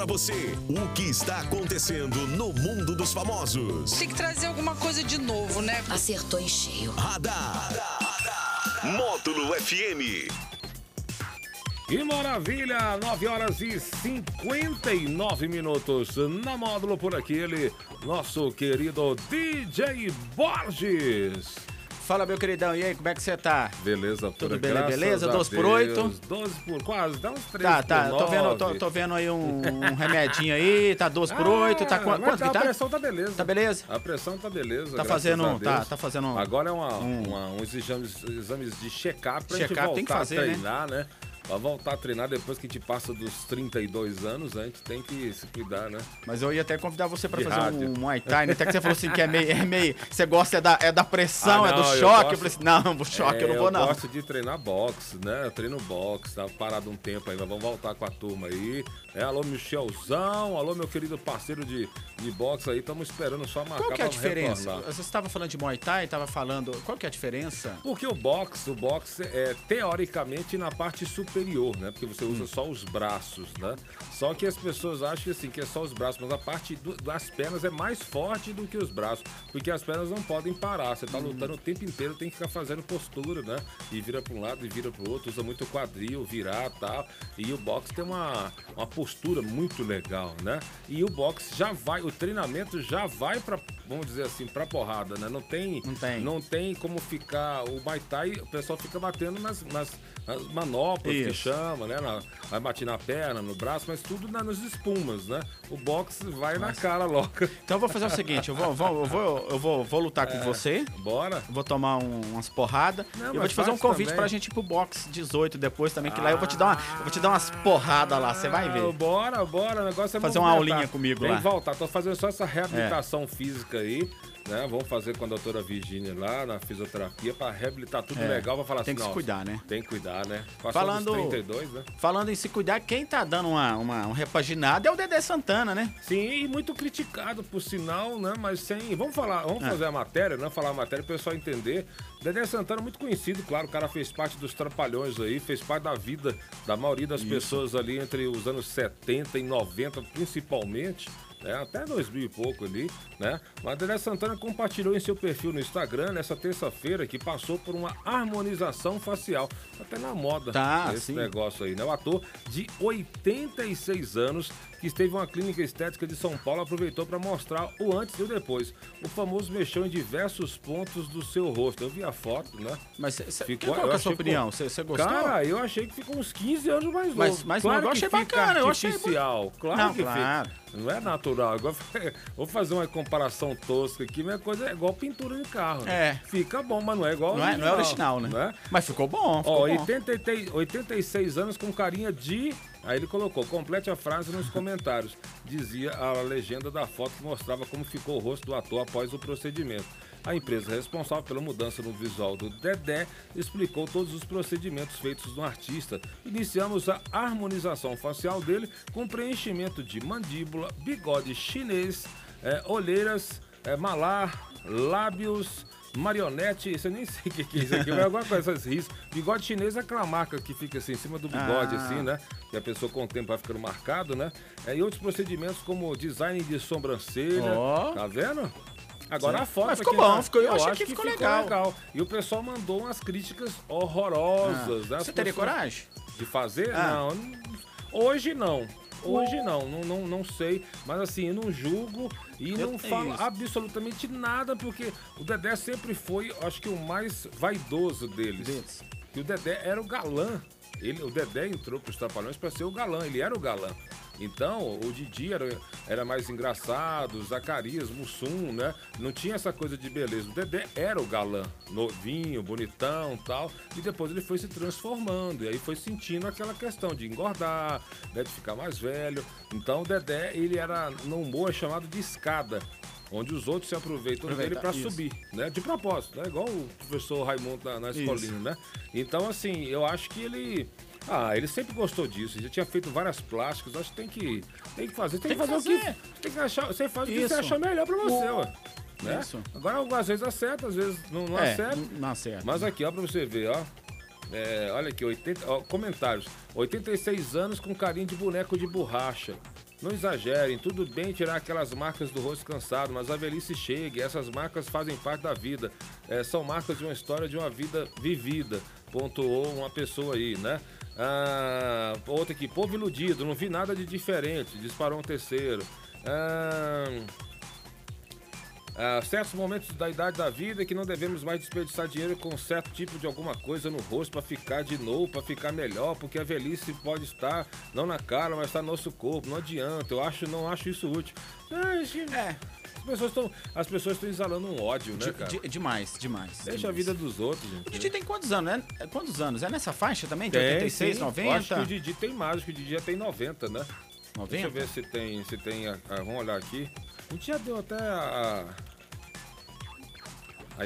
pra você o que está acontecendo no mundo dos famosos. Tem que trazer alguma coisa de novo, né? Acertou em cheio. Radar. Módulo FM. Que maravilha! 9 horas e 59 minutos na módulo por aqui, ele, nosso querido DJ Borges. Fala, meu queridão, e aí, como é que você tá? Beleza, Tudo graças beleza? a 12 por Deus. 8? 12 por quase, dá uns 3 Tá, tá, tô vendo, 9. tô, tô vendo aí um, um remedinho aí, tá 12 por 8, tá Ah, quanto que A tá? pressão tá beleza. Tá beleza? A pressão tá beleza. Tá graças fazendo, a tá, Deus. tá fazendo Agora é uma, um- uma- uns exames, exames de check-up pra gente Check-up voltar tem que fazer, a né? treinar, né? Pra voltar a treinar depois que a gente passa dos 32 anos, a gente tem que se cuidar, né? Mas eu ia até convidar você pra De fazer rádio. um Muay Thai, né? Até que você falou assim que é meio, é meio você gosta é da, é da pressão, Ah, é do não, eu choque. Eu, gosto- falei assim, não, o choque eu não vou não. É, gosto de treinar boxe, né? Eu treino boxe, tá parado um tempo aí, mas vamos voltar com a turma aí. É, alô, Michelzão, alô, meu querido parceiro de, de boxe aí, estamos esperando só marcar Qual que é a diferença? retornar. Você estava falando de Muay Thai, estava falando, qual que é a diferença? Porque o boxe, o boxe é teoricamente na parte superior, né? Porque você Hum. usa só os braços, né? Só que as pessoas acham que, assim, que é só os braços, mas a parte do- das pernas é mais forte do que os braços, porque as pernas não podem parar. Você tá Hum. lutando o tempo inteiro, tem que ficar fazendo postura, né? E vira para um lado e vira para o outro, usa muito quadril, virar, tal. E o boxe tem uma, uma postura muito legal, né? E o boxe já vai, o treinamento já vai para, vamos dizer assim, para porrada, né? Não tem, Não tem. não tem como ficar. O Muay Thai, o pessoal fica batendo nas, nas, nas manoplas que Isso. chama, né? Na- vai bater na perna, no braço, mas tudo na, nos espumas, né? O boxe vai na cara loca. Então eu vou fazer o seguinte, eu vou, vou- eu vou, eu vou, vou lutar com você, Bora? vou tomar um- umas porradas eu vou te fazer um convite também. pra gente ir pro box 18 depois também, que lá eu vou te dar, uma, eu vou te dar umas porradas lá, você vai Ah, ver. Bora, bora. O negócio é Fazer uma aulinha comigo Tem lá. que voltar. Tô fazendo só essa reabilitação física aí. Né? Vamos fazer com a doutora Virgínia lá na fisioterapia pra reabilitar tudo É, legal. Pra falar tem assim, que se "Nossa, cuidar, né?" Tem que cuidar, né? Passou Falando- dos 32, né? Falando em se cuidar, quem tá dando uma, uma, uma repaginada é o Dedé Santana, né? Sim, e muito criticado, por sinal, né? Mas sem. Vamos falar, vamos Ah. fazer a matéria, né? Falar a matéria para o pessoal entender. Dedé Santana, muito conhecido, claro, o cara fez parte dos Trapalhões aí, fez parte da vida da maioria das pessoas ali entre os anos 70 e 90, principalmente. Né, até 2000 e pouco ali, né? Dedé Santana compartilhou em seu perfil no Instagram nessa terça-feira que passou por uma harmonização facial. Até na moda Tá, esse sim. negócio aí, né? O ator de 86 anos que esteve em uma clínica estética de São Paulo aproveitou para mostrar o antes e o depois. O famoso mexeu em diversos pontos do seu rosto. Eu vi a foto, né? Mas cê, cê, Ficou- qual é a sua opinião? Você gostou? Cara, eu achei que ficou uns 15 anos mais novo. Mas- mas claro eu achei bacana, eu achei artificial. Claro Não, que fica. Não é natural. Agora, vou fazer uma comparação tosca aqui, mas a coisa é igual pintura de carro. né? É. Fica bom, mas não é igual não, é, não é original, né? Não é? Mas ficou bom, ficou Ó, bom. 83, 86 anos com carinha de. Aí ele colocou, complete a frase nos comentários. Dizia a legenda da foto que mostrava como ficou o rosto do ator após o procedimento. A empresa responsável pela mudança no visual do Dedé explicou todos os procedimentos feitos no artista. Iniciamos a harmonização facial dele com preenchimento de mandíbula, bigode chinês, eh, olheiras, eh, malar, lábios, marionete, você nem sei o que, que é isso aqui, mas é alguma coisa, essas riscos. Bigode chinês é aquela marca que fica assim em cima do bigode, Ah. assim, né? Que a pessoa com o tempo vai ficando marcado, né? É, e outros procedimentos como design de sobrancelha. Ó. Tá vendo? Agora Sim. a foto Mas ficou bom, né? ficou- eu achei acho que ficou legal. E o pessoal mandou umas críticas horrorosas, né? Ah. Você teria coragem? de fazer? Ah. Não, hoje não. Hoje não, não, não, não sei, mas assim, eu não julgo e Eu não falo isso. absolutamente nada, porque o Dedé sempre foi, acho que o mais vaidoso deles. Deles. E o Dedé era o galã. Ele, o Dedé entrou para os Trapalhões para ser o galã, ele era o galã. Então, o Didi era, era mais engraçado, Zacarias, Mussum, né? Não tinha essa coisa de beleza. O Dedé era o galã, novinho, bonitão tal. E depois ele foi se transformando. E aí foi sentindo aquela questão de engordar, né? de ficar mais velho. Então, o Dedé, ele era, no humor, é chamado de escada. Onde os outros se aproveitam dele Aproveita, para isso. subir, né? De propósito, né? Igual o professor Raimundo na, na escolinha, né? Então, assim, eu acho que ele. Ah, ele sempre gostou disso. Ele já tinha feito várias plásticas. Acho que tem que, tem que fazer. Tem, Tem que que fazer, o fazer. que. Tem que achar. Você faz o que você achar melhor pra você, ué. Né? Isso. Agora, às vezes acerta, às vezes não, não é, acerta. não acerta. Mas aqui, ó, pra você ver, ó. É, olha aqui, 80, ó, comentários. 86 anos com carinho de boneco de borracha. Não exagerem, tudo bem tirar aquelas marcas do rosto cansado, mas a velhice chega e essas marcas fazem parte da vida. É, são marcas de uma história de uma vida vivida, pontuou uma pessoa aí, né? Ah, outra aqui, povo iludido, não vi nada de diferente, disparou um terceiro. Ah, ah, certos momentos da idade da vida que não devemos mais desperdiçar dinheiro com certo tipo de alguma coisa no rosto para ficar de novo, para ficar melhor, porque a velhice pode estar não na cara, mas está no nosso corpo. Não adianta. Eu acho, não acho isso útil. Ah, gente, É, As pessoas estão, as pessoas estão exalando um ódio, né, cara? de- demais, demais. Deixa a demais. vida dos outros, O gente. Didi tem quantos anos, né? É, Quantos anos? É nessa faixa também? De Tem, 86, sim. Eu 90? acho que o Didi tem mais, acho que o Didi já tem 90, né? Deixa 90? eu ver se tem, se tem, a- a- vamos olhar aqui. A gente já deu até a, a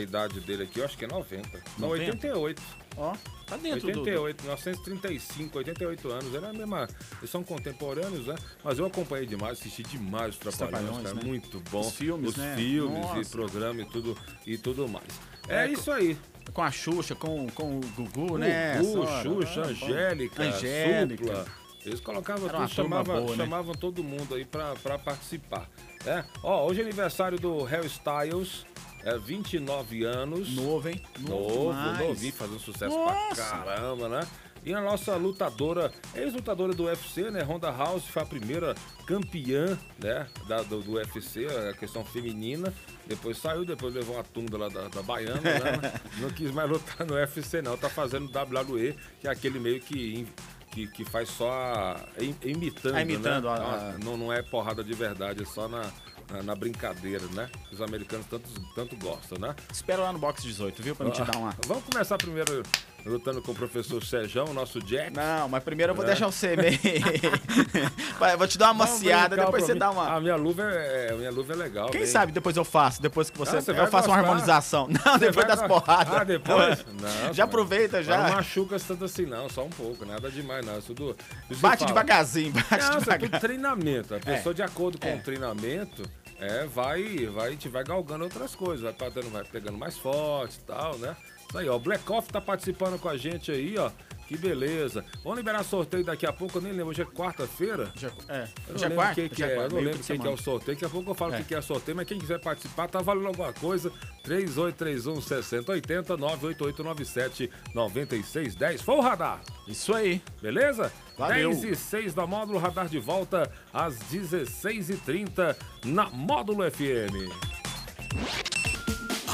idade dele aqui, eu acho que é 90. Não, 90? 88. Ó, tá dentro do- 88, 1935, 88 anos. Era a mesma. Eles são contemporâneos, né? Mas eu acompanhei demais, assisti demais os Trapalhões, cara. né? Muito bom. Os filmes, Os né? filmes e Nossa. programa e tudo, e tudo mais. É, É, isso aí. Com a Xuxa, com, com o Gugu, né? Gugu, Xuxa, ah. Angélica, Angélica. Supla. Eles colocavam tudo, turma chamavam, boa, né? chamavam todo mundo aí pra, pra participar. É? Ó, hoje é aniversário do Harry Styles, é 29 anos. Novo, hein? Novo, demais. novinho, fazendo sucesso Nossa. pra caramba, né? E a nossa lutadora, ex-lutadora do UFC, né? Ronda House foi a primeira campeã, né? Da, do, do UFC, a questão feminina. Depois saiu, depois levou uma tunda lá da, da Baiana, né? Não quis mais lutar no UFC, não. Tá fazendo WWE, que é aquele meio que. Que, que faz só a- im- imitando, Ah, imitando né? a- a- Não, não é porrada de verdade, é só na, na, na brincadeira, né? Os americanos tanto, tanto gostam, né? Espera lá no box 18, viu? Pra me te dar uma. Vamos começar primeiro lutando com o professor Sejão, nosso Jack. Não, mas primeiro eu vou É. deixar você meio. Vou te dar uma maciada, depois você mim. dá uma. A minha luva é, a minha luva é legal. Quem bem- sabe depois eu faço, depois que você. Ah, você eu faço uma gostar. harmonização. Não, Você depois das porradas. Ah, depois? Já Nossa, aproveita já. Não machuca tanto assim, não, só um pouco, nada demais, não. Isso do, isso Bate devagarzinho, bate Não, isso é devagar. treinamento. A pessoa, de acordo com É. o treinamento, é, vai, vai, gente vai galgando outras coisas, vai, vai pegando mais forte e tal, né? Isso aí, ó. O Black Off tá participando com a gente aí, ó. Que beleza. Vamos liberar sorteio daqui a pouco, eu nem lembro. Hoje é quarta-feira? É, Eu não já é lembro quarta? que, que Já é, eu não meio lembro o de que, que é o sorteio. Daqui a pouco eu falo o É. que, que é sorteio, mas quem quiser participar, tá valendo alguma coisa. 3831 6080 98897 9610. Foi o radar, Isso aí. beleza? Valeu. 10 e 6 da Módulo Radar de volta às 16h30 na Módulo FM.